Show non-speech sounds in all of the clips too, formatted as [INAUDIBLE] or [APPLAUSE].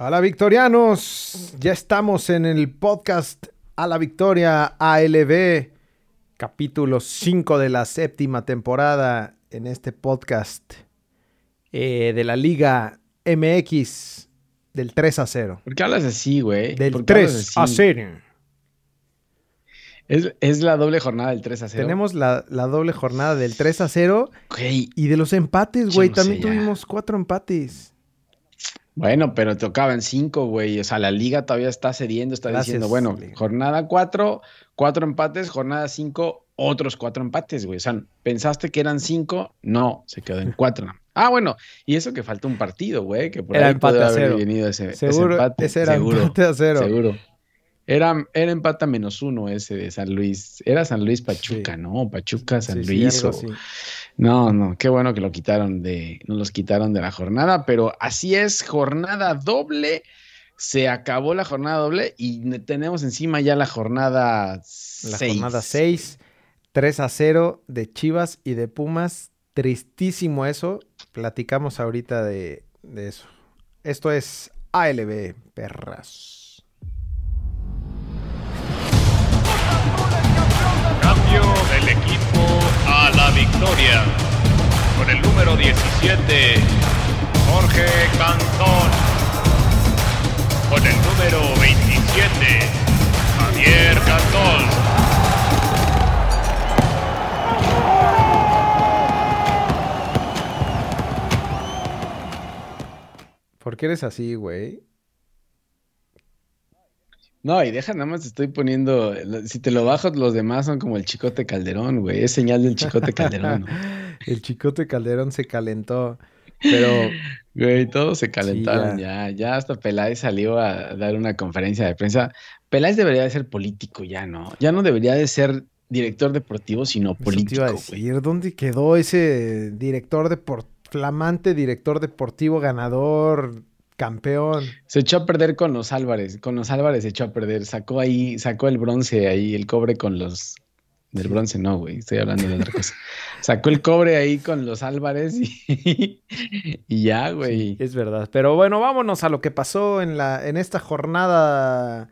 Hola victorianos, ya estamos en el podcast A la Victoria ALB, capítulo 5 de la séptima temporada en este podcast eh, de la Liga MX del 3 a 0. ¿Por qué hablas así, güey? Del 3 a 0. Es, la doble jornada del 3 a 0. Tenemos la, doble jornada del 3 a 0. Y de los empates, güey. También tuvimos cuatro empates. Bueno, pero tocaban cinco, güey. O sea, la liga todavía está cediendo, está diciendo, bueno, jornada cuatro, cuatro empates, jornada cinco, otros cuatro empates, güey. O sea, pensaste que eran cinco, no, se quedó en cuatro. [LAUGHS] Ah, bueno, y eso que falta un partido, güey, que por era ahí empate puede haber venido ese, seguro, empate. Ese era empate a cero. Seguro. Era, era empate menos uno ese de San Luis. Era San Luis Pachuca, ¿no? Pachuca, San Luis. No, no, qué bueno que lo quitaron de, nos los quitaron de la jornada, pero así es, jornada doble. Se acabó la jornada doble y tenemos encima ya la jornada 6. La jornada 6, 3 a 0 de Chivas y de Pumas. Tristísimo eso. Platicamos ahorita de, de eso. Esto es ALB, perras. Del equipo a la victoria. Con el número 17, Jorge Cantón. Con el número 27, Javier Cantón. ¿Por qué eres así, güey? No, y deja, nada más te estoy poniendo. Si te lo bajo, los demás son como el chicote Calderón, güey. Es señal del chicote Calderón. [LAUGHS] el chicote Calderón se calentó. Pero. Güey, todos se calentaron ya. ya. hasta Peláez salió a dar una conferencia de prensa. Peláez debería de ser político ya, ¿no? Ya no debería de ser director deportivo, sino político. Te ¿Dónde quedó ese director deportivo? Flamante director deportivo ganador, Campeón. Se echó a perder con los Álvarez. Con los Álvarez se echó a perder. Sacó ahí, sacó el bronce ahí, el cobre con los. Del bronce no, güey. Estoy hablando de otra cosa. Sacó el cobre ahí con los Álvarez y, [LAUGHS] y ya, güey. es verdad. Pero bueno, vámonos a lo que pasó en, la, en esta jornada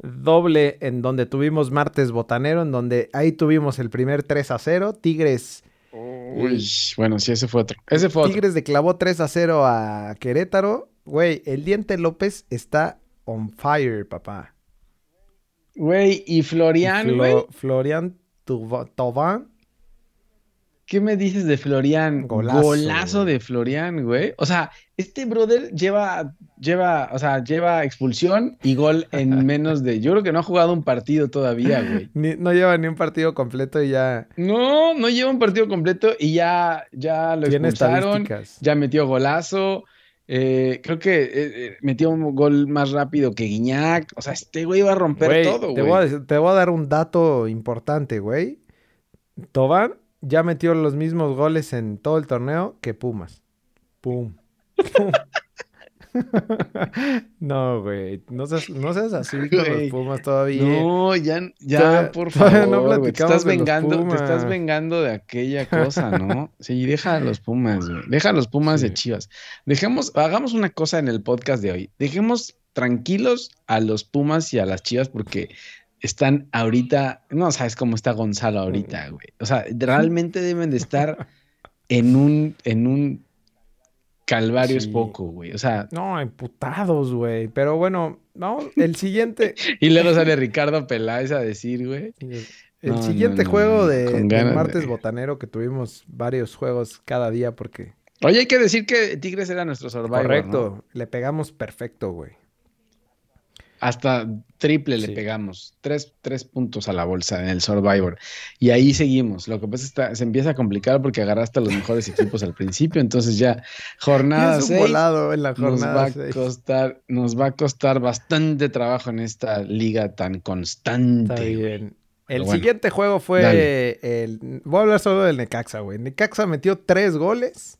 doble en donde tuvimos martes botanero, en donde ahí tuvimos el primer 3 a 0. Tigres. Uy, bueno, sí, ese fue otro. Ese fue Tigres declavó 3 a 0 a Querétaro. Güey, el Diente López está on fire, papá. Güey, y Florian, güey. Florian Tobán. ¿Qué me dices de Florian? Golazo, de Florian, güey. O sea, este brother lleva, lleva, o sea, lleva expulsión y gol en [LAUGHS] menos de. Yo creo que no ha jugado un partido todavía, güey. [LAUGHS] no lleva ni un partido completo y ya. No, no lleva un partido completo y ya, ya lo expulsaron. Ya metió golazo. Eh, creo que eh, eh, metió un gol más rápido que Guiñac. O sea, este güey iba a romper todo, güey. Te, voy a dar un dato importante, güey. Tobán ya metió los mismos goles en todo el torneo que Pumas. Pum. [LAUGHS] no, güey. No seas, no seas así con los Pumas todavía. No, ya, ya, por favor. No te estás vengando, te estás vengando de aquella cosa, ¿no? Sí, deja a los Pumas, güey. Deja a los Pumas de Chivas. Dejemos, hagamos una cosa en el podcast de hoy. Dejemos tranquilos a los Pumas y a las Chivas porque están ahorita, no sabes cómo está Gonzalo ahorita, güey. O sea, realmente deben de estar en un, en un Calvario es poco, güey. O sea. No, emputados, güey. Pero bueno, vamos, el siguiente. [LAUGHS] y luego sale Ricardo Peláez a decir, güey. El siguiente juego de, martes botanero que tuvimos varios juegos cada día porque. Oye, hay que decir que Tigres era nuestro survivor. Correcto, le pegamos perfecto, güey. Hasta triple le pegamos. Tres, puntos a la bolsa en el Survivor. Y ahí seguimos. Lo que pasa es que se empieza a complicar porque agarraste a los mejores equipos al principio. Entonces ya jornada 6 en la jornada nos va a costar, nos va a costar bastante trabajo en esta liga tan constante. El siguiente juego fue el. Voy a hablar solo del Necaxa, güey. Necaxa metió tres goles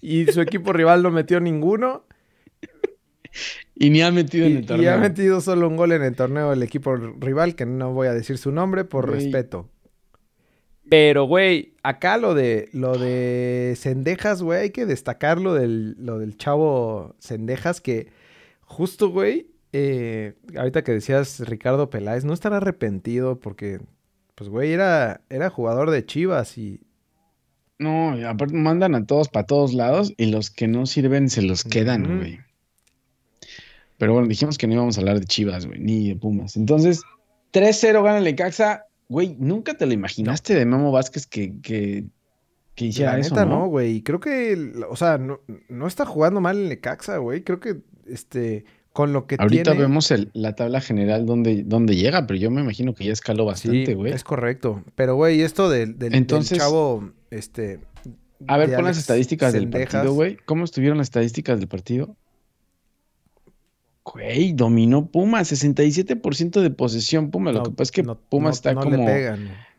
y su equipo rival no metió ninguno. [LAUGHS] Y ni ha metido en el torneo. Y ha metido solo un gol en el torneo el equipo rival, que no voy a decir su nombre por respeto. Pero, güey, acá lo de lo de [GASPS] Cendejas, güey, hay que destacar lo del, lo del chavo Cendejas que justo, güey, eh, ahorita que decías Ricardo Peláez, no estará arrepentido porque, pues, güey, era, era jugador de Chivas y... No, aparte mandan a todos para todos lados y los que no sirven se los quedan, güey. Pero bueno, dijimos que no íbamos a hablar de Chivas, güey, ni de Pumas. Entonces, 3-0 gana el Necaxa. Güey, ¿nunca te lo imaginaste de Memo Vázquez que, que, que hiciera La neta, no, güey. Creo que, o sea, no, no está jugando mal el Necaxa, güey. Creo que, este, con lo que Ahorita vemos la tabla general donde, donde llega, pero yo me imagino que ya escaló bastante, güey. es correcto. Pero, güey, esto del, del, chavo, este... A ver, pon las estadísticas del partido, güey. ¿Cómo estuvieron las estadísticas del partido? Güey, dominó Puma, 67% de posesión Puma. Lo que pasa es que Puma está como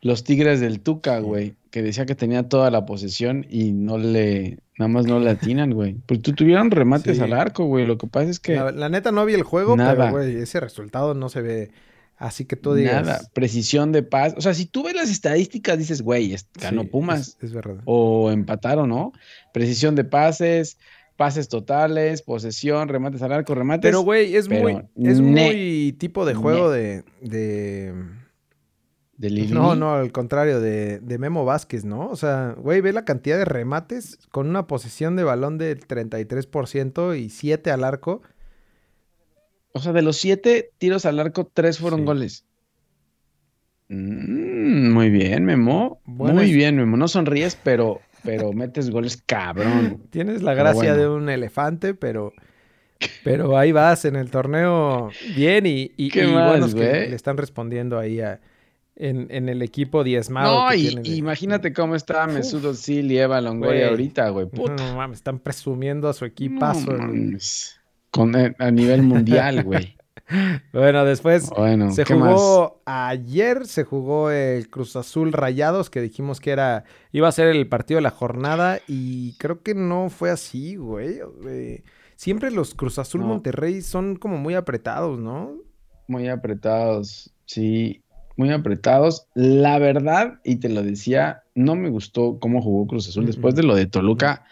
los Tigres del Tuca, güey, que decía que tenía toda la posesión y no le, nada más no le atinan, güey. Pues tú tuvieron remates al arco, güey. Lo que pasa es que. La, neta no vi el juego, pero, güey, ese resultado no se ve. Así que tú digas. Nada, precisión de paz. O sea, si tú ves las estadísticas, dices, güey, ganó Pumas. Es, verdad. O empataron, ¿no? Precisión de pases, pases totales, posesión, remates al arco, remates. Pero, güey, es muy, es muy tipo de juego de, de... ¿De Lili? No, no, al contrario, de, de, Memo Vázquez, ¿no? O sea, güey, ve la cantidad de remates con una posesión de balón del 33% y 7 al arco. O sea, de los 7 tiros al arco, 3 fueron goles. Mm, muy bien, Memo. muy bien, Memo. No sonríes, pero pero metes goles cabrón. Tienes la gracia de un elefante, pero, pero ahí vas en el torneo bien y, y, ¿Qué que le están respondiendo ahí en, el equipo diezmado. No, y, imagínate cómo está Mesut Özil y Eva Longoria ahorita, güey. No mames, están presumiendo a su equipazo. Con, eh, a nivel mundial, güey. Bueno, después se jugó ayer, se jugó el Cruz Azul Rayados, que dijimos que era, iba a ser el partido de la jornada, y creo que no fue así, güey. siempre los Cruz Azul Monterrey son como muy apretados, ¿no? Muy apretados, sí, muy apretados. La verdad, y te lo decía, no me gustó cómo jugó Cruz Azul. Después de lo de Toluca,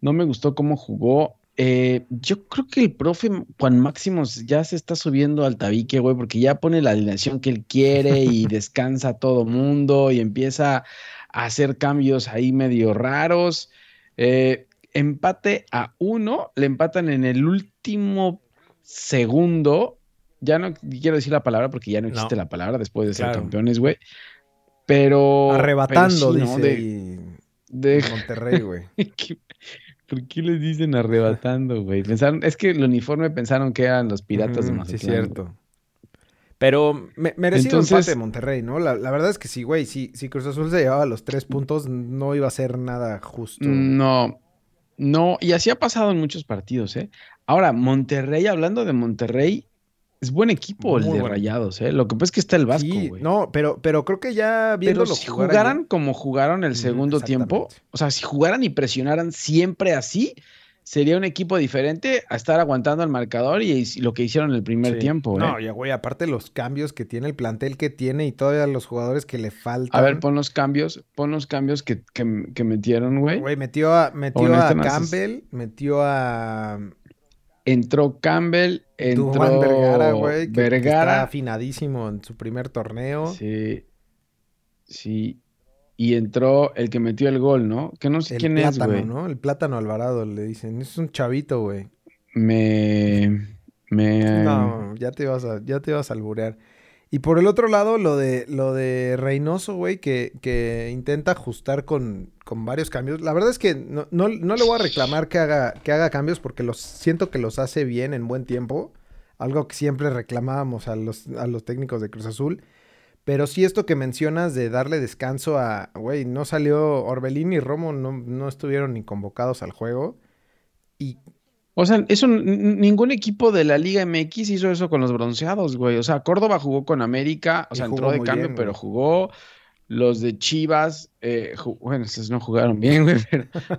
no me gustó cómo jugó. Eh, yo creo que el profe Juan Máximos ya se está subiendo al tabique, güey, porque ya pone la alineación que él quiere y [LAUGHS] descansa a todo mundo y empieza a hacer cambios ahí medio raros. Eh, empate a uno, le empatan en el último segundo. Ya no quiero decir la palabra porque ya no existe la palabra después de ser campeones, güey. Pero. Arrebatando, dice. De, Monterrey, güey. [LAUGHS] ¿Por qué les dicen arrebatando, güey? Pensaron, es que el uniforme pensaron que eran los piratas de Mazatlán. Sí, cierto. Pero me, merecido Entonces, de Monterrey, ¿no? La, verdad es que sí, güey. Si, si Cruz Azul se llevaba los tres puntos, no iba a ser nada justo. No, no. Y así ha pasado en muchos partidos, ¿eh? Ahora, Monterrey, hablando de Monterrey, es buen equipo el de Rayados, ¿eh? Lo que pasa es que está el Vasco, güey. no, pero, pero creo que ya viéndolo Pero si jugaran como jugaron el segundo tiempo, o sea, si jugaran y presionaran siempre así, sería un equipo diferente a estar aguantando el marcador y, lo que hicieron el primer tiempo, ¿eh? No, ya, güey, aparte los cambios que tiene, el plantel que tiene y todavía los jugadores que le faltan. A ver, pon los cambios, pon los cambios que, que, metieron, güey. Güey, metió a, metió a Campbell, metió a entró Campbell, entró Vergara, güey, que, está afinadísimo en su primer torneo. Sí, sí. Y entró el que metió el gol, ¿no? Que no sé quién es, güey. ¿no? El plátano Alvarado le dicen. Es un chavito, güey. Me... Me... No, ya te vas a, ya te vas a alburear. Y por el otro lado, lo de, lo de Reynoso, güey, que, que, intenta ajustar con, con, varios cambios. La verdad es que no, no, no, le voy a reclamar que haga, que haga cambios porque los, siento que los hace bien en buen tiempo. Algo que siempre reclamábamos a los, a los técnicos de Cruz Azul. Pero sí esto que mencionas de darle descanso a, güey, no salió Orbelín y Romo, no, no estuvieron ni convocados al juego. Y o sea, eso, ningún equipo de la Liga MX hizo eso con los bronceados, güey. O sea, Córdoba jugó con América, o sea, entró de cambio, pero jugó. Los de Chivas, eh, bueno, esos no jugaron bien, [LAUGHS] güey,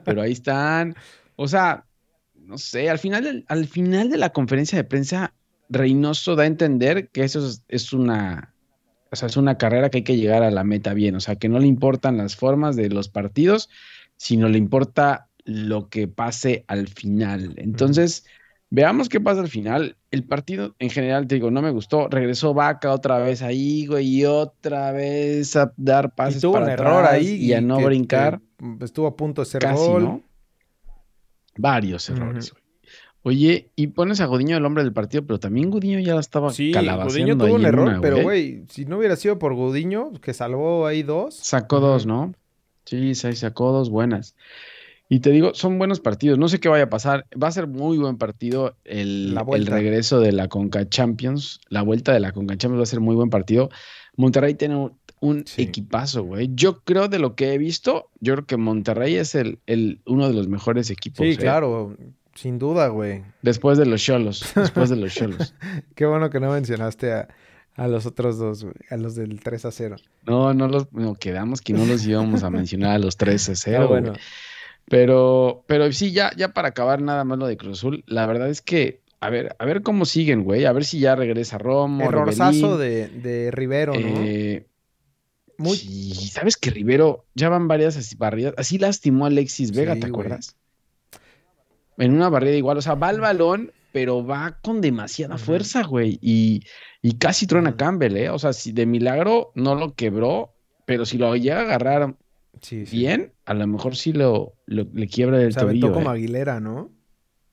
pero, ahí están. O sea, no sé, al final, al final de la conferencia de prensa, Reynoso da a entender que eso es, es una, o sea, es una carrera que hay que llegar a la meta bien. O sea, que no le importan las formas de los partidos, sino le importa lo que pase al final. Entonces, Veamos qué pasa al final. El partido en general, te digo, no me gustó. Regresó Vaca otra vez ahí, güey, y otra vez a dar pases tuvo para un error ahí y, a no brincar. estuvo a punto de ser Casi, gol. ¿no? Varios errores, güey. Oye, y pones a Godiño el hombre del partido, pero también Gudiño ya la estaba Sí, Gudiño tuvo un error, una, pero güey, si no hubiera sido por Gudiño, que salvó ahí dos. Sacó dos, ¿no? Sí, sí, sacó dos buenas. Y te digo, son buenos partidos. No sé qué vaya a pasar. Va a ser muy buen partido el, La el vuelta. regreso de la Conca Champions. La vuelta de la Conca Champions va a ser muy buen partido. Monterrey tiene un, un Sí. equipazo, güey. Yo creo de lo que he visto, yo creo que Monterrey es el, el, uno de los mejores equipos. Sí, ¿eh? claro, sin duda, güey. Después de los Cholos. [LAUGHS] Después de los Cholos. Qué bueno que no mencionaste a, a los otros dos, güey, a los del 3 a 0. No, no los, no, quedamos que no los íbamos a mencionar a los 13 0. [LAUGHS] Ah, bueno. Pero, pero sí, ya, ya para acabar nada más lo de Cruz Azul, la verdad es que, a ver, a ver cómo siguen, güey, a ver si ya regresa Romo, Errorzazo de, de Rivero, ¿no? eh, Muy- Sí, sabes que Rivero ya van varias así barridas, así lastimó a Alexis Vega, Sí, ¿te güey. acuerdas? En una barrida igual, o sea, va al balón, pero va con demasiada fuerza, güey, y, y casi truena a. Campbell, ¿eh? O sea, si de milagro no lo quebró, pero si lo llega a agarrar Sí, sí. bien, a lo mejor sí lo, lo- le quiebra el Se aventó tobillo. como ¿eh? Aguilera, ¿no?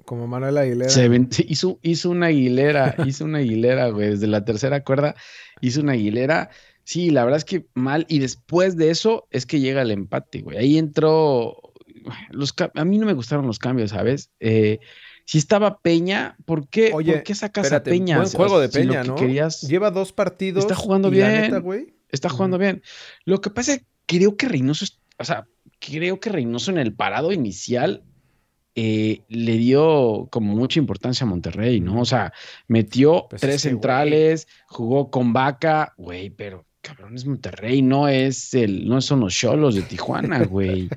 Como Manuel Aguilera. Se hizo, hizo una aguilera, [LAUGHS] hizo una aguilera, güey, desde la tercera cuerda hizo una aguilera. Sí, la verdad es que mal. Y después de eso es que llega el empate, güey. Ahí entró. Los, a mí no me gustaron los cambios, ¿sabes? Eh, si estaba Peña, ¿por qué, Oye, ¿por qué sacas Espérate, a Peña? buen juego de si Peña, que ¿no? querías- Lleva dos partidos. Está jugando bien. neta, güey. Está jugando bien. Lo que pasa es que creo que Reynoso, o sea, creo que Reynoso en el parado inicial eh, le dio como mucha importancia a Monterrey, ¿no? O sea, metió Pues tres centrales, jugó con Vaca, güey, pero cabrón, es Monterrey, no es el, no son los cholos de Tijuana, [LAUGHS] güey.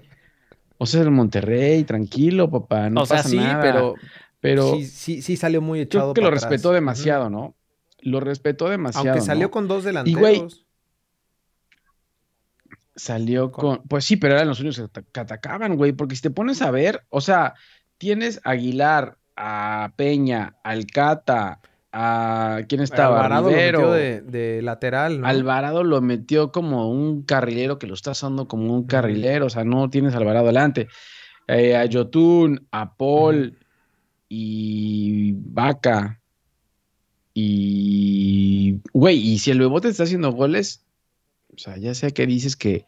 O sea, es el Monterrey, tranquilo, papá, no o sea, pasa sí, nada. pero, pero sí, sí, sí salió muy echado creo que lo atrás. respetó demasiado, ¿no? Lo respetó demasiado. Aunque salió ¿no? con dos güey, delanteros. Salió Con-. Pues sí, pero eran los únicos que ata- que atacaban, güey. Porque si te pones a ver, o sea, tienes a Aguilar, a Peña, al Cata, a. ¿Quién estaba? Alvarado lo metió de, de lateral, ¿no? Alvarado lo metió como un carrilero que lo está usando como un carrilero. O sea, no tienes a Alvarado adelante. Eh, a Yotun, a Paul y Vaca. Y. Güey, y si el Bebote está haciendo goles, o sea, ya sé que dices que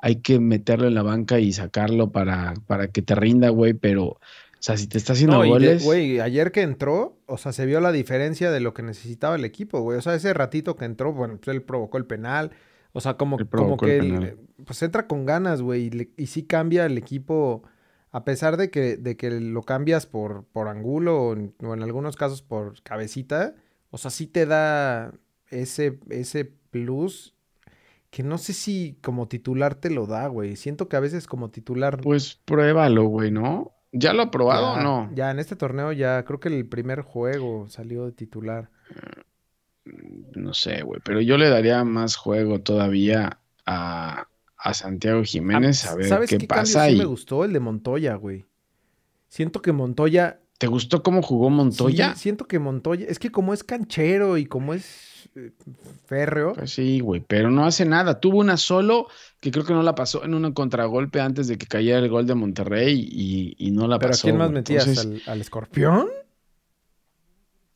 hay que meterlo en la banca y sacarlo para, para que te rinda, güey, pero, o sea, si te está haciendo No, goles. güey, ayer que entró, o sea, se vio la diferencia de lo que necesitaba el equipo, güey. O sea, ese ratito que entró, bueno, pues él provocó el penal. O sea, como, como que él, pues entra con ganas, güey. Y sí cambia el equipo, a pesar de que, de que lo cambias por, por angulo o en, o en algunos casos por cabecita. O sea, sí te da ese, ese plus que no sé si como titular te lo da, güey. Siento que a veces como titular... Pues pruébalo, güey, ¿no? ¿Ya lo ha probado o no? Ya, en este torneo ya creo que el primer juego salió de titular. No sé, güey, pero yo le daría más juego todavía a, a Santiago Jiménez a ver ¿Sabes qué, qué pasa. cambio sí y- me gustó? El de Montoya, güey. Siento que Montoya... ¿Te gustó cómo jugó Montoya? Sí, siento que Montoya... Es que como es canchero y como es eh, férreo... Pues sí, güey, pero no hace nada. Tuvo una solo que creo que no la pasó en un contragolpe antes de que cayera el gol de Monterrey y, y no la ¿Pero a pasó. quién más metías? Entonces, ¿Al, al escorpión?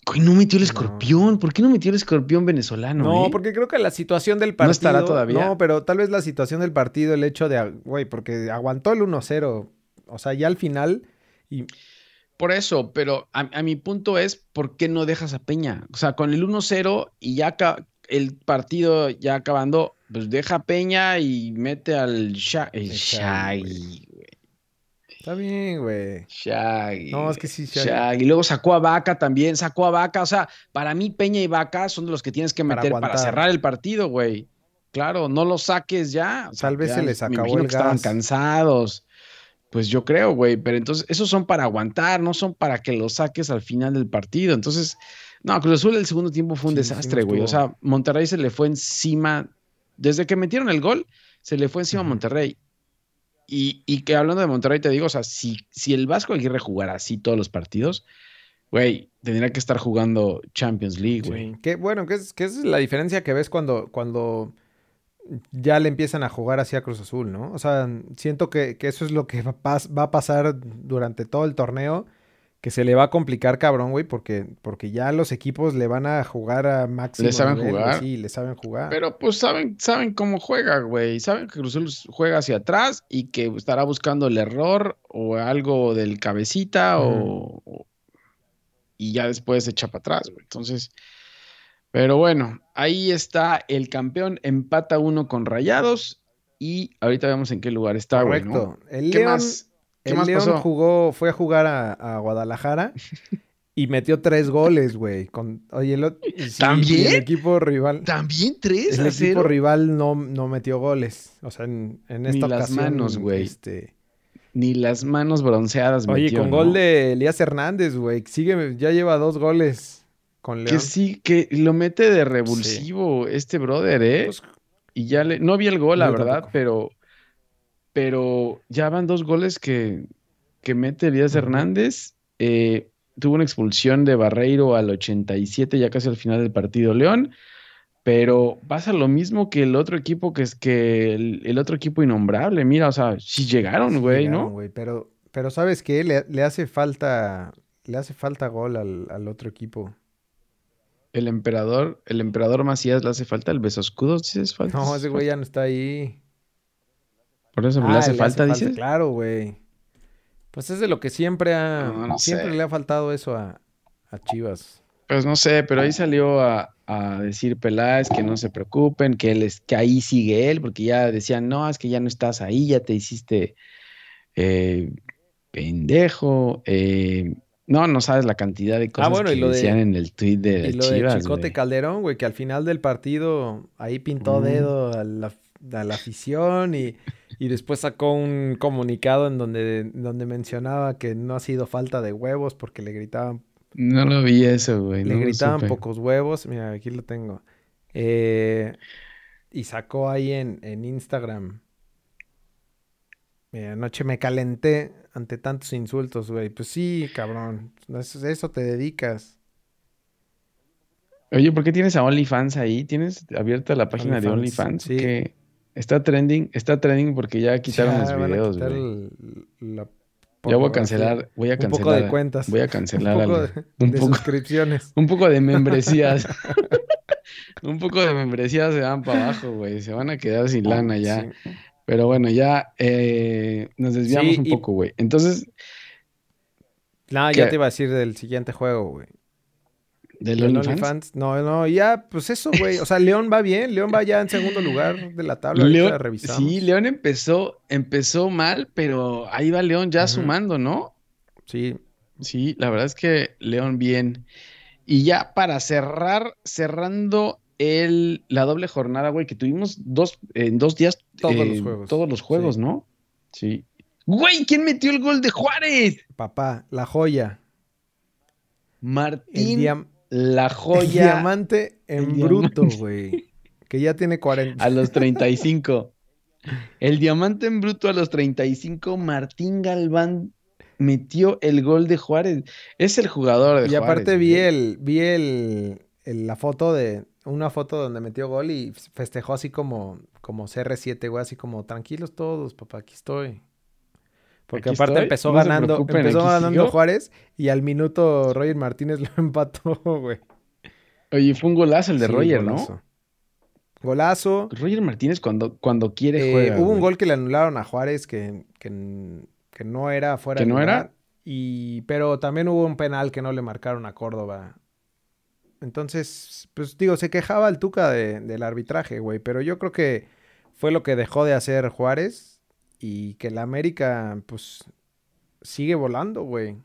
güey, no metió el No. escorpión. ¿Por qué no metió el escorpión venezolano? No, eh? porque creo que la situación del ¿No partido... estará todavía? No, pero tal vez la situación del partido, el hecho de... Güey, porque aguantó el 1-0. O sea, ya al final... Y Por eso, pero a, a mi punto es, ¿por qué no dejas a Peña? O sea, con el 1-0 y ya el partido ya acabando, pues deja a Peña y mete al Sha- el Shaggy, está bien, güey. Shaggy. No, es que sí, Shaggy. Shaggy. Y luego sacó a Vaca también, sacó a Vaca. O sea, para mí Peña y Vaca son de los que tienes que meter para, cerrar el partido, güey. Claro, no los saques ya. O sea, Tal vez ya se les me acabó imagino el que estaban gas. cansados. Pues yo creo, güey. Pero entonces, esos son para aguantar, no son para que los saques al final del partido. Entonces, no, Cruz Azul el segundo tiempo fue un Sí, desastre, güey. O sea, Monterrey se le fue encima. Desde que metieron el gol, se le fue encima a. Monterrey. Y, y que hablando de Monterrey, te digo, o sea, si, si el Vasco Aguirre jugara así todos los partidos, güey, tendría que estar jugando Champions League, güey. Qué bueno, que es, que es la diferencia que ves cuando, cuando ya le empiezan a jugar hacia Cruz Azul, ¿no? O sea, siento que, eso es lo que va, a pasar durante todo el torneo, que se le va a complicar cabrón, güey, porque, porque ya los equipos le van a jugar a máximo Le saben jugar. Sí, le saben jugar. Pero pues saben, saben cómo juega, güey. Saben que Cruz Azul juega hacia atrás y que estará buscando el error o algo del cabecita o, y ya después se echa para atrás, güey. Entonces, pero bueno, ahí está el campeón, empata uno con Rayados y ahorita vemos en qué lugar está, güey. Correcto. El ¿Qué León, más? ¿Qué el León jugó, fue a jugar a, Guadalajara [LAUGHS] y metió tres goles, güey. Con, oye, el, ¿También? El equipo rival. ¿También tres? El equipo rival no, no metió goles. O sea, en, en esta Ni las manos, güey. Este... Ni las manos bronceadas, Oye, con gol de Elías Hernández, güey. Sigue, ya lleva dos goles. Que sí, que lo mete de revulsivo este brother, ¿eh? Pues, y ya le. No vi el gol, la verdad, pero. Pero ya van dos goles que, que mete Elías Hernández. Eh, tuvo una expulsión de Barreiro al 87, ya casi al final del partido León. Pero pasa lo mismo que el otro equipo, que es que el, otro equipo innombrable. Mira, o sea, sí llegaron, güey, ¿no? pero, pero ¿sabes qué? Le, hace falta. Le hace falta gol al, al otro equipo. El emperador, el emperador Macías le hace falta el beso escudo, ¿dices falta? No, ese güey ya no está ahí. Por eso le ah, hace falta, dices. Claro, güey. Pues es de lo que siempre ha, siempre le ha faltado eso a, Chivas. Pues no sé, pero ahí salió a, decir Peláez que no se preocupen, que él es, que ahí sigue él, porque ya decían, no, es que ya no estás ahí, ya te hiciste eh, pendejo. Eh, no, no sabes la cantidad de ah, cosas que decían en el tweet de y lo de Chicote Calderón, güey, que al final del partido ahí pintó dedo a la, afición y, después sacó un comunicado en donde, donde mencionaba que no ha sido falta de huevos porque le gritaban. No lo vi eso, güey. Le gritaban pocos huevos. Mira, aquí lo tengo. Eh, y sacó ahí en, en Instagram. Mira, anoche me calenté ante tantos insultos, güey. Pues sí, cabrón. Eso, eso te dedicas. Oye, ¿por qué tienes a OnlyFans ahí? ¿Tienes abierta la página de OnlyFans? Sí. Que está trending, está trending porque ya quitaron los videos, güey. ya voy a cancelar, voy a cancelar. Un poco de cuentas. Voy a cancelar. un poco de, suscripciones. [LAUGHS] Un poco de membresías. [LAUGHS] un poco de membresías se van para abajo, güey. Se van a quedar sin lana ya. Pero bueno, ya eh, nos desviamos un poco, güey. Entonces. No, ya te iba a decir del siguiente juego, güey. ¿Del OnlyFans? No, no, ya, pues eso, güey. O sea, León va bien. León va ya en segundo lugar de la tabla. León, sí, León empezó, empezó mal, pero ahí va León ya sumando, ¿no? Sí. Sí, la verdad es que León bien. Y ya para cerrar, cerrando el, la doble jornada, güey, que tuvimos dos, en dos días. Todos los eh, juegos. Todos los juegos, ¿no? Sí. Güey, ¿quién metió el gol de Juárez? Papá, la joya. Martín, la joya. El diamante en bruto, güey. Que ya tiene 40. A los 35. [LAUGHS] el diamante en bruto a los 35, Martín Galván metió el gol de Juárez. Es el jugador de y Juárez. Y aparte vi el, vi el, la foto de, una foto donde metió gol y festejó así como, como CR7, güey, así como tranquilos todos, papá, aquí estoy. Porque aparte empezó ganando, empezó ganando Juárez y al minuto Roger Martínez [LAUGHS] lo empató, güey. Oye, fue un golazo el de Roger, ¿no? Golazo. Roger Martínez cuando, cuando quiere eh, juega. Hubo un gol que le anularon a Juárez que, que, no era fuera ¿Que no era? Y, pero también hubo un penal que no le marcaron a Córdoba entonces, pues digo, se quejaba el Tuca del arbitraje, güey, pero yo creo que fue lo que dejó de hacer Juárez y que la América, pues, sigue volando, güey.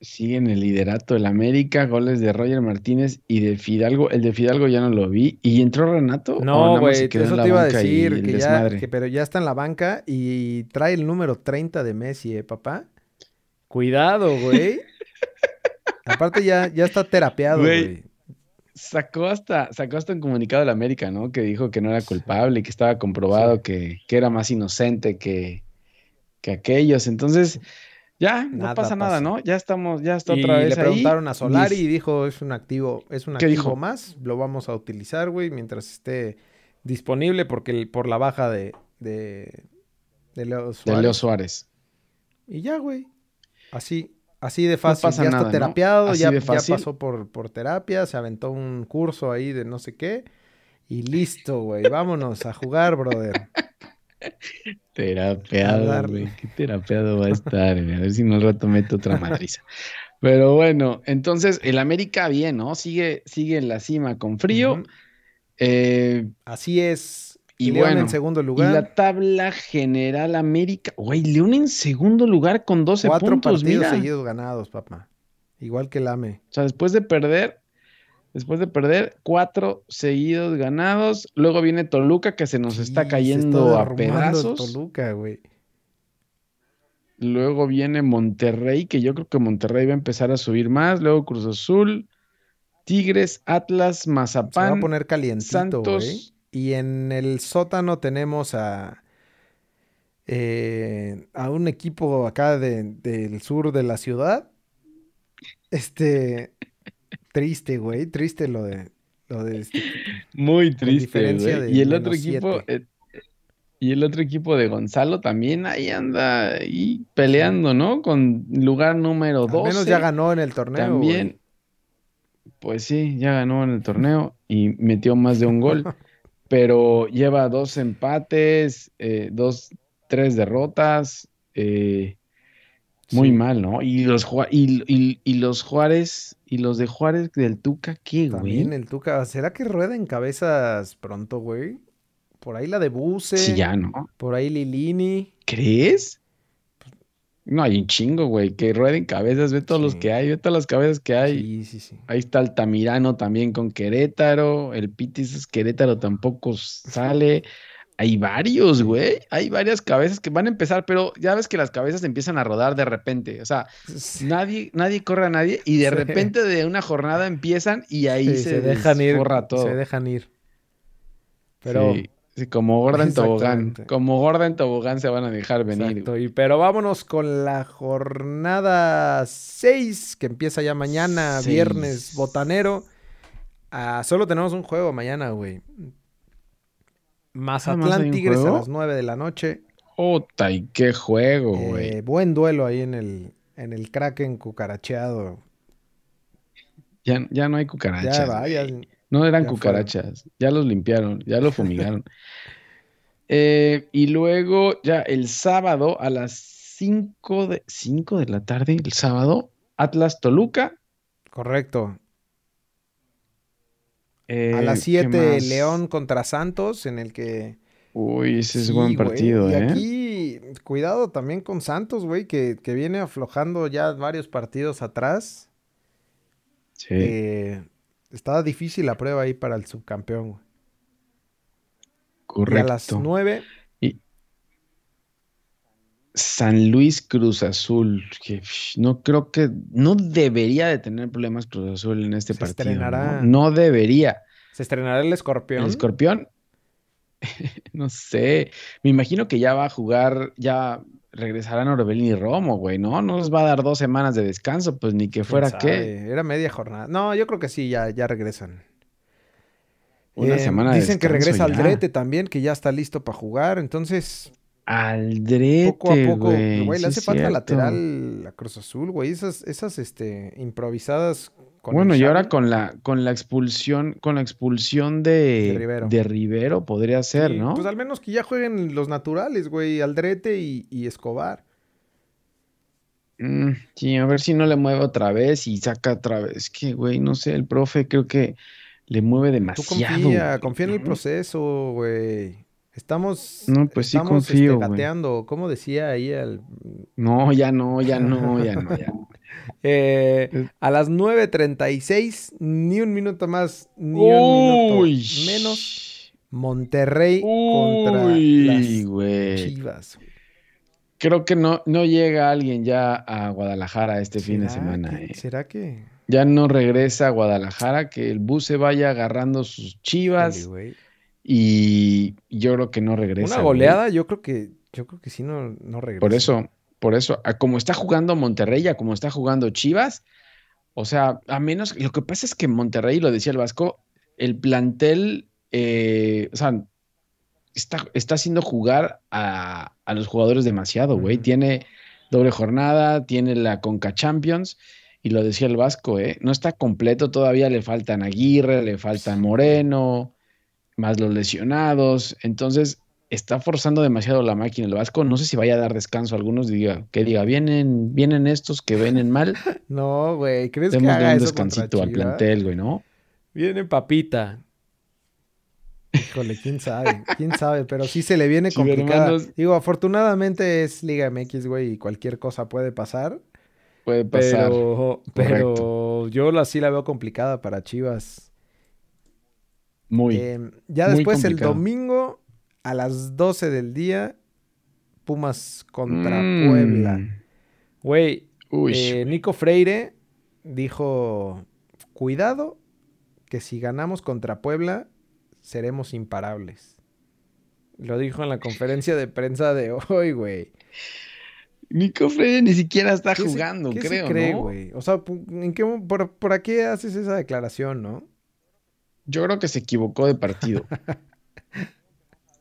Sigue en el liderato el América, goles de Roger Martínez y de Fidalgo. El de Fidalgo ya no lo vi. ¿Y entró Renato? No, güey, eso te iba a decir, que ya, pero ya está en la banca y trae el número 30 de Messi, ¿eh, papá? Cuidado, güey. [LAUGHS] Aparte ya, ya está terapeado, güey. Sacó hasta, sacó hasta un comunicado de la América, ¿no? Que dijo que no era culpable y que estaba comprobado que, era más inocente que, que aquellos. Entonces, Ya, no pasa nada, ¿no? Ya estamos, ya está otra vez. Le preguntaron a Solari y dijo, es un activo, es un activo más, lo vamos a utilizar, güey, mientras esté disponible, porque por la baja de, de, de Leo Suárez. De Leo Suárez. Y ya, güey. Así, así de fácil. ya está terapiado, ya, ya, pasó por, por terapia, se aventó un curso ahí de no sé qué. Y listo, güey. Vámonos a jugar, brother. [LAUGHS] Terapeado, güey. Qué terapeado va a estar. A ver si no al rato meto otra madriza. Pero bueno, entonces el América bien, ¿no? Sigue, sigue en la cima con frío. Eh, Así es. Y, León en segundo lugar. Y la tabla general América. Güey, León en segundo lugar con 12 Cuatro puntos. Cuatro partidos seguidos ganados, papá. Igual que el AME. O sea, después de perder, después de perder cuatro seguidos ganados. Luego viene Toluca que se nos está cayendo a pedazos. Toluca, güey. Luego viene Monterrey, que yo creo que Monterrey va a empezar a subir más. Luego Cruz Azul, Tigres, Atlas, Mazapán. Se va a poner calientito, Santos. Y en el sótano tenemos a, eh, a un equipo acá del sur de la ciudad. Este, Triste, güey. Triste lo de, lo de este Muy triste, güey. Y el otro equipo... Eh, y el otro equipo de Gonzalo también ahí anda ahí peleando, ¿no? Con lugar número 12. Al menos ya ganó en el torneo. También. Pues sí, ya ganó en el torneo y metió más de un gol. [LAUGHS] pero lleva dos empates, eh, dos, tres derrotas. Eh, muy mal, ¿no? Y los, y, y, los Juárez, y los de Juárez del Tuca, ¿qué, güey? También el Tuca, ¿será que rueda en cabezas pronto, güey? Por ahí la de Buse. Sí, ya, ¿no? Por ahí Lilini. ¿Crees? No, hay un chingo, güey, que rueden cabezas, ve todos los que hay, ve todas las cabezas que hay. Sí, sí, sí. Ahí está el Tamirano también con Querétaro, el Pitis Querétaro tampoco sale. Hay varios, güey. Hay varias cabezas que van a empezar, pero ya ves que las cabezas empiezan a rodar de repente. O sea, nadie, nadie corre a nadie y de repente de una jornada empiezan y ahí se, dejan ir. todo. Se dejan ir. Pero. Sí, como gorda en tobogán. Como gorda en tobogán se van a dejar venir. Y, pero vámonos con la jornada 6 que empieza ya mañana, viernes botanero. Ah, solo tenemos un juego mañana, güey. Mazatlán Tigres a las 9 de la noche. Ota, y qué juego, eh, güey. buen duelo ahí en el, en el Kraken cucaracheado. Ya, ya no hay cucarachas. No eran cucarachas. Ya los limpiaron, ya lo fumigaron. [LAUGHS] Eh, y luego, ya el sábado a las 5 de, 5 de la tarde, el sábado, Atlas Toluca. Correcto a las 7 eh, León contra Santos, en el que... Uy, ese es buen partido, y ¿eh? aquí, cuidado también con Santos, güey, que, viene aflojando ya varios partidos atrás. Sí. Eh, estaba difícil la prueba ahí para el subcampeón, güey. Correcto. Y a las 9... San Luis Cruz Azul, que no creo que, no debería de tener problemas Cruz Azul en este partido. Estrenará... ¿no? debería. ¿Se estrenará el escorpión? ¿El escorpión? [LAUGHS] no sé. Me imagino que ya va a jugar, ya regresará Norbelín y Romo, güey, ¿no? No nos va a dar dos semanas de descanso, pues ni que fuera qué. Era media jornada. No, yo creo que sí, ya, ya regresan. Una eh, semana Dicen que regresa Aldrete también, que ya está listo para jugar. Entonces, Aldrete, Poco a poco, güey, le hace falta lateral a Cruz Azul, güey. Esas, esas este, improvisadas. Bueno, y ahora con la, con la expulsión, con la expulsión de, de Rivero, podría ser, ¿no? Pues al menos que ya jueguen los naturales, güey, Aldrete y, Escobar. Mm, sí, a ver si no le mueve otra vez y saca otra vez. Que, güey, no sé, el profe creo que le mueve demasiado. Tú confía, confía en el proceso, güey. Estamos, no, pues sí confío, este, gateando. ¿Cómo decía ahí el...? No, ya no, ya no, ya no, ya [LAUGHS] eh, a las 9.36, ni un minuto más, ni un minuto menos. Monterrey contra las Chivas. Creo que no, no llega alguien ya a Guadalajara este fin de semana. Eh. ¿Será que...? Ya no regresa a Guadalajara, que el bus se vaya agarrando sus chivas. Y yo creo que no regresa. Una goleada, yo creo que, yo creo que sí no, no regresa. Por eso, Por eso, a como está jugando Monterrey, a como está jugando Chivas, o sea, a menos, lo que pasa es que Monterrey, lo decía el Vasco, el plantel, eh, o sea, está, está haciendo jugar a, los jugadores demasiado, güey. Tiene doble jornada, tiene la Conca Champions, y lo decía el Vasco, ¿eh? No está completo, todavía le faltan Aguirre, le faltan Moreno, más los lesionados. Entonces, está forzando demasiado la máquina el Vasco. No sé si vaya a dar descanso a algunos, diga, que diga, vienen, vienen estos que vienen mal. [LAUGHS] no, güey, ¿crees que haga un descansito al plantel, güey, ¿no? Viene papita. Híjole, quién sabe, quién sabe, pero sí se le viene [LAUGHS] complicado. Digo, afortunadamente es Liga MX, güey, y cualquier cosa puede pasar. Puede pasar. Pero, pero yo así la veo complicada para Chivas. Muy. Eh, ya después el domingo a las 12 del día, Pumas contra mm. Puebla. Güey, eh, Nico Freire dijo, cuidado, que si ganamos contra Puebla, seremos imparables. Lo dijo en la conferencia de prensa de hoy, güey. Nico Freire ni siquiera está jugando, creo, cree, ¿no? güey? O sea, ¿en qué, por, por aquí haces esa declaración, no? Yo creo que se equivocó de partido. [LAUGHS]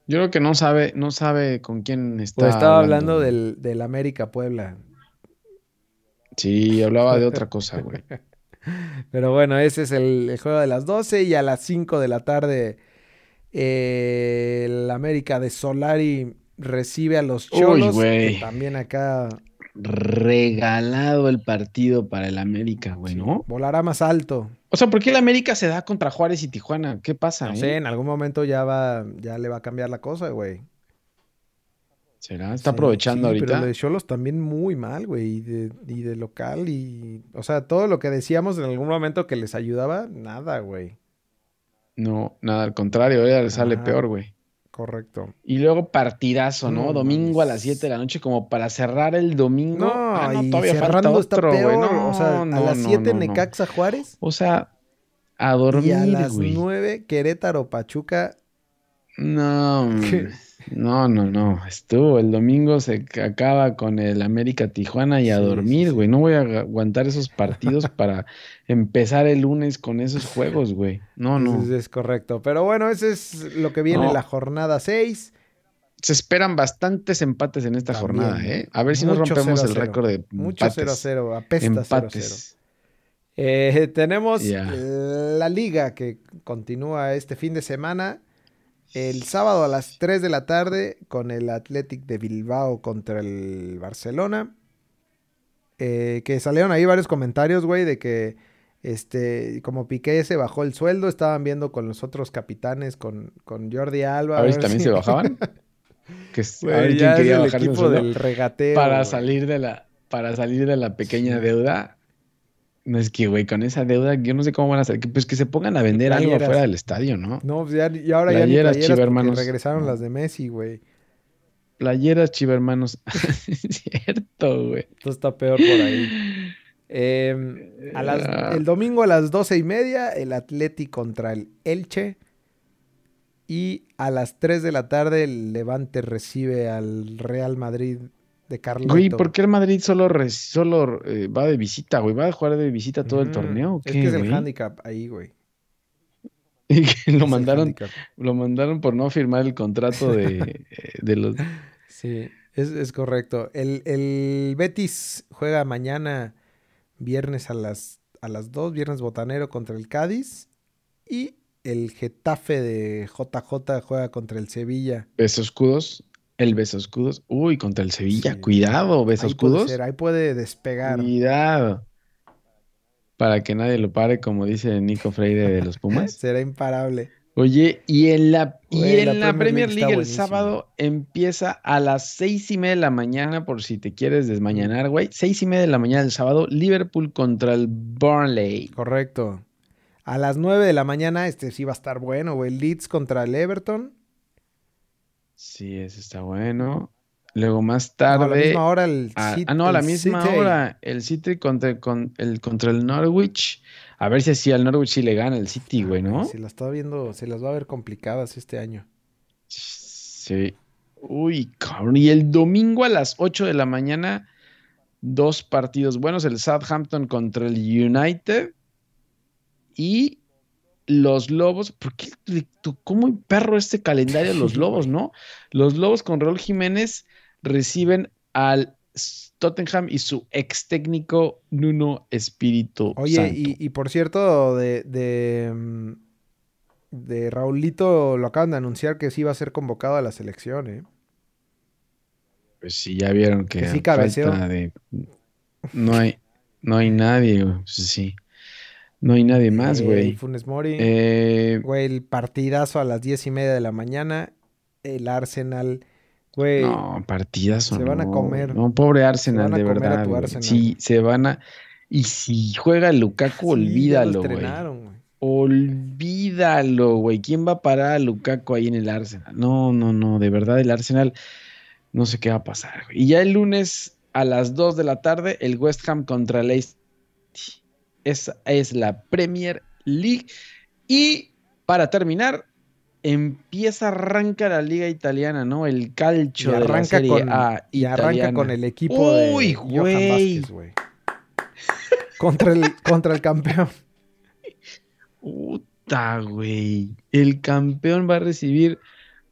Yo creo que no sabe, no sabe con quién está. Pues estaba hablando, del, del, América Puebla. Sí, hablaba de otra cosa, güey. [LAUGHS] Pero bueno, ese es el, juego de las 12 y a las 5 de la tarde eh, el América de Solari recibe a los Cholos. Uy, también acá regalado el partido para el América, güey, ¿no? Volará más alto. O sea, ¿por qué el América se da contra Juárez y Tijuana? ¿Qué pasa? No sé, en algún momento ya va, ya le va a cambiar la cosa, güey. ¿Será? Está aprovechando ahorita. Pero lo de Cholos también muy mal, güey. Y de, y de local y. O sea, todo lo que decíamos en algún momento que les ayudaba, nada, güey. No, nada, al contrario, ya le sale peor, güey. Correcto. Y luego partidazo, ¿no? domingo a las 7 de la noche, como para cerrar el domingo. No, ah, no todavía falta otro, güey. No, o sea, a las 7 Necaxa Juárez. O sea, a dormir, Y a las 9 Querétaro Pachuca. No, [LAUGHS] no, no, no. Estuvo. El domingo se acaba con el América Tijuana y a dormir, güey. No voy a aguantar esos partidos [LAUGHS] para empezar el lunes con esos juegos, güey. No, no. Es, correcto. Pero bueno, ese es lo que viene en la jornada 6. Se esperan bastantes empates en esta jornada, ¿eh? A ver si nos rompemos el récord de Mucho 0-0, apesta 0-0. Eh, tenemos la liga que continúa este fin de semana el sábado a las 3 de la tarde con el Athletic de Bilbao contra el Barcelona. Eh, que salieron ahí varios comentarios, güey, de que este, como Piqué se bajó el sueldo, estaban viendo con los otros capitanes, con, con Jordi Alba. A ver, también se bajaban. [LAUGHS] que, ya quería el equipo del regateo. Para salir de la, para salir de la pequeña deuda. No es que, güey, con esa deuda, yo no sé cómo van a hacer. Pues que se pongan a vender algo afuera del estadio, ¿no? No, pues ya, y ahora ya ni regresaron las de Messi, güey. Playeras chivermanos. [LAUGHS] Cierto, güey. Esto está peor por ahí. Em, ah. el domingo a las doce y media, el Atleti contra el Elche. Y a las 3 de la tarde, el Levante recibe al Real Madrid de Güey, ¿por qué el Madrid solo, solo eh, va de visita, güey? ¿Va a jugar de visita todo el torneo? es que es el handicap ahí, güey. [LAUGHS] Y lo mandaron, lo mandaron por no firmar el contrato de, [LAUGHS] eh, los. Sí, es, correcto. El, Betis juega mañana, viernes a las, a las 2, viernes botanero contra el Cádiz. Y el Getafe de JJ juega contra el Sevilla. Besos escudos. El beso escudos. Uy, contra el Sevilla. Cuidado, beso escudos. ahí puede despegar. Cuidado. Para que nadie lo pare, como dice Nico Freire de los Pumas. [LAUGHS] Será imparable. Oye, y en la, y en la, Premier League, el sábado empieza a las seis y media de la mañana, por si te quieres desmañanar, güey. Seis y media de la mañana del sábado, Liverpool contra el Burnley. Correcto. A las nueve de la mañana, este sí va a estar bueno, güey. Leeds contra el Everton. Sí, ese está bueno. Luego más tarde. a la misma hora el ah, ah, no, a la misma hora. El City contra, con, el, contra el Norwich. A ver si así al Norwich sí le gana el City, güey, ¿no? Se las está viendo, se las va a ver complicadas este año. Sí. Uy, cabrón. Y el domingo a las 8 de la mañana, dos partidos buenos, el Southampton contra el United y los Lobos, ¿por qué cómo perro este calendario de los [LAUGHS] Lobos, no? Los Lobos con Raúl Jiménez reciben al Tottenham y su ex técnico Nuno Espíritu. Oye, Y, por cierto, de, de, mm, de, Raulito lo acaban de anunciar que sí va a ser convocado a la selección, ¿eh? Pues sí, ya vieron que, sí de... no hay, no hay nadie, sí. No hay nadie más, eh, güey. Funes Mori. Eh, güey, el partidazo a las diez y media de la mañana. El Arsenal. Güey. No, partidazo. Se van a comer. No, pobre Arsenal, de verdad. Sí, se van a. Y si juega Lukaku, olvídalo, güey. Olvídalo, güey. ¿Quién va a parar a Lukaku ahí en el Arsenal? No, no, no. De verdad, el Arsenal. No sé qué va a pasar, güey. Y ya el lunes a las 2 de la tarde, el West Ham contra Leicester esa es la Premier League. Y para terminar, empieza, arranca la liga italiana, ¿no? El calcio de la Serie con, A Y arranca con el equipo de Johan Vázquez, güey. contra, el, [LAUGHS] contra el campeón. Puta, güey. El campeón va a recibir...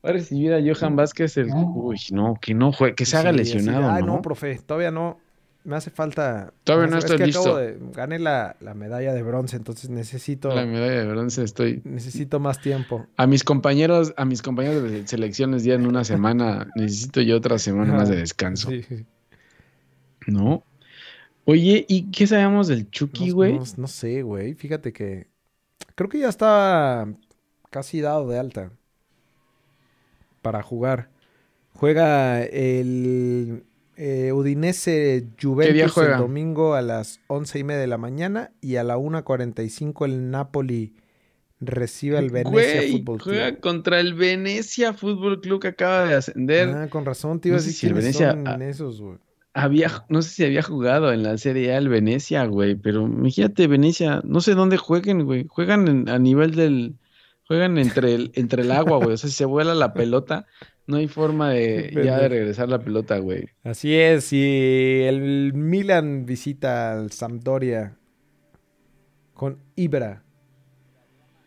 Va a recibir a Johan Vázquez el... Uy, no, que no juegue, que se haga lesionado. Ay, ¿no? no, profe, todavía no me hace falta. Todavía no estoy listo. gané la, medalla de bronce, entonces necesito. La medalla de bronce estoy. Necesito más tiempo. A mis compañeros, a mis compañeros de selecciones ya en una semana, [LAUGHS] necesito yo otra semana más de descanso. Sí. ¿No? Oye, ¿y qué sabemos del Chucky, güey? No, sé, güey. Fíjate que. Creo que ya estaba casi dado de alta. Para jugar. Juega el eh, Udinese Juventus el domingo a las once y media de la mañana y a la 1.45 el Napoli recibe al Venecia Fútbol Club. Juega contra el Venecia Fútbol Club que acaba de ascender. Ah, con razón, tío. No sé si el Venecia esos, güey. Había, no sé si había jugado en la Serie A el Venecia, güey, pero imagínate Venecia, no sé dónde jueguen, güey. Juegan a nivel del, juegan entre el, entre el agua, güey. O sea, si se vuela la pelota, no hay forma de [LAUGHS] ya de regresar la pelota, güey. Así es, y el Milan visita al Sampdoria con Ibra.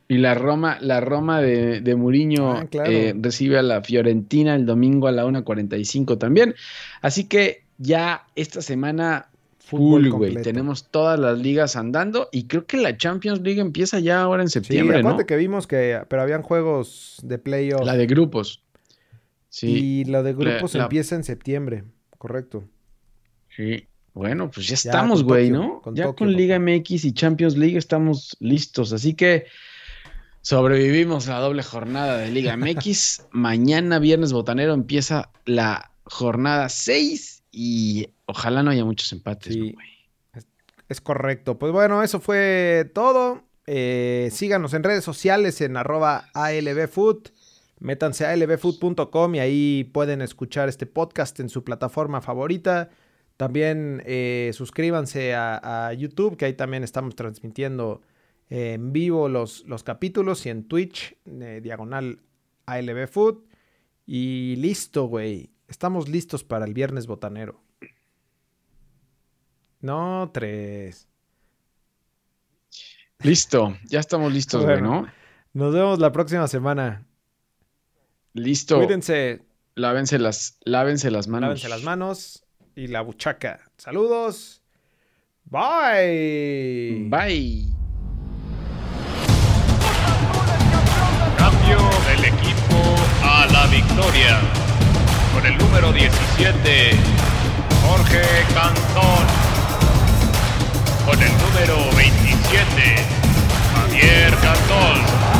Y la Roma, la Roma de, de Muriño ah, eh, recibe a la Fiorentina el domingo a la 1.45 también. Así que ya esta semana full, güey. Tenemos todas las ligas andando y creo que la Champions League empieza ya ahora en septiembre, sí, aparte que vimos que, pero habían juegos de playoff. La de grupos. Y la de grupos empieza en septiembre, correcto. Sí. Bueno, pues ya, estamos, güey, ¿no? ya con Liga MX y Champions League estamos listos. Así que sobrevivimos la doble jornada de Liga MX. [LAUGHS] Mañana, viernes botanero, empieza la jornada 6 y ojalá no haya muchos empates, güey. Es, correcto. Pues bueno, eso fue todo. Eh, síganos en redes sociales en arroba ALBFood. Métanse a lbfood.com y ahí pueden escuchar este podcast en su plataforma favorita. También eh, suscríbanse a, YouTube, que ahí también estamos transmitiendo eh, en vivo los, los, capítulos y en Twitch, eh, diagonal ALBFood. Y listo, güey. Estamos listos para el viernes botanero. No, tres. Listo, ya estamos listos, güey, ¿no? Nos vemos la próxima semana. Listo. Cuídense. Lávense las, lávense las manos. Lávense las manos y la buchaca. Saludos. Bye. Bye. Cambio del equipo a la victoria. Con el número 17, Jorge Cantón. Con el número 27, Javier Cantón.